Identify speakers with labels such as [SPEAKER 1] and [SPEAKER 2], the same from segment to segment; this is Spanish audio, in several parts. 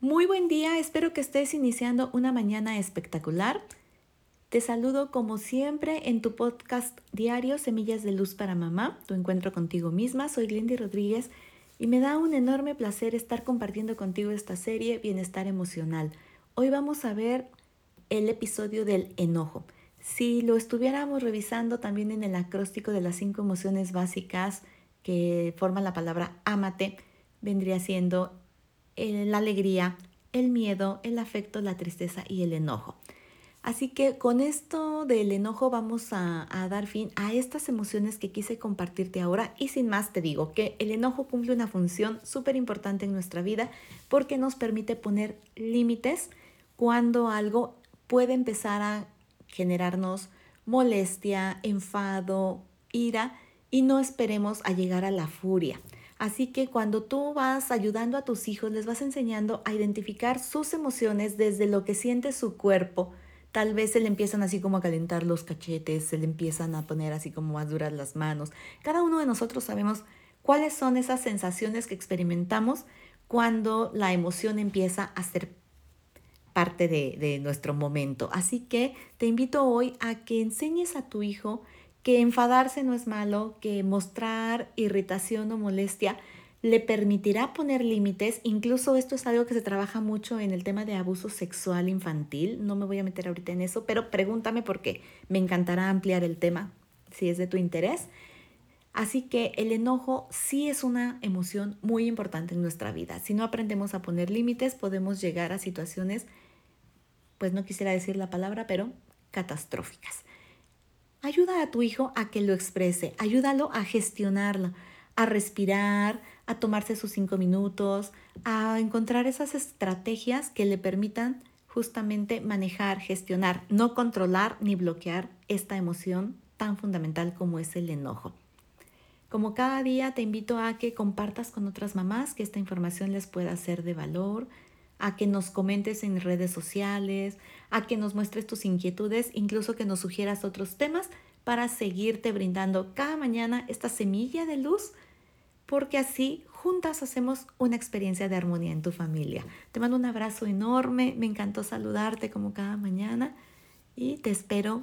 [SPEAKER 1] Muy buen día, espero que estés iniciando una mañana espectacular. Te saludo como siempre en tu podcast diario Semillas de Luz para Mamá, tu encuentro contigo misma. Soy Glendy Rodríguez y me da un enorme placer estar compartiendo contigo esta serie Bienestar Emocional. Hoy vamos a ver el episodio del enojo. Si lo estuviéramos revisando también en el acróstico de las cinco emociones básicas que forman la palabra amate, vendría siendo la alegría, el miedo, el afecto, la tristeza y el enojo. Así que con esto del enojo vamos a, a, dar fin a estas emociones que quise compartirte ahora y sin más te digo que el enojo cumple una función súper importante en nuestra vida porque nos permite poner límites cuando algo puede empezar a generarnos molestia, enfado, ira y no esperemos a llegar a la furia. Así que cuando tú vas ayudando a tus hijos, les vas enseñando a identificar sus emociones desde lo que siente su cuerpo. Tal vez se le empiezan así como a calentar los cachetes, se le empiezan a poner así como más duras las manos. Cada uno de nosotros sabemos cuáles son esas sensaciones que experimentamos cuando la emoción empieza a ser parte de, de nuestro momento. Así que te invito hoy a que enseñes a tu hijo que enfadarse no es malo, que mostrar irritación o molestia le permitirá poner límites. Incluso esto es algo que se trabaja mucho en el tema de abuso sexual infantil. No me voy a meter ahorita en eso, pero pregúntame porque me encantará ampliar el tema si es de tu interés. Así que el enojo sí es una emoción muy importante en nuestra vida. Si no aprendemos a poner límites, podemos llegar a situaciones, pues no quisiera decir la palabra, pero catastróficas. Ayuda a tu hijo a que lo exprese, ayúdalo a gestionarlo, a respirar, a tomarse sus cinco minutos, a encontrar esas estrategias que le permitan justamente manejar, gestionar, no controlar ni bloquear esta emoción tan fundamental como es el enojo. Como cada día te invito a que compartas con otras mamás que esta información les pueda ser de valor, a que nos comentes en redes sociales, a que nos muestres tus inquietudes, incluso que nos sugieras otros temas para seguirte brindando cada mañana esta semilla de luz, porque así juntas hacemos una experiencia de armonía en tu familia. Te mando un abrazo enorme, me encantó saludarte como cada mañana y te espero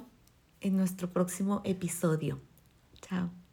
[SPEAKER 1] en nuestro próximo episodio. Chao.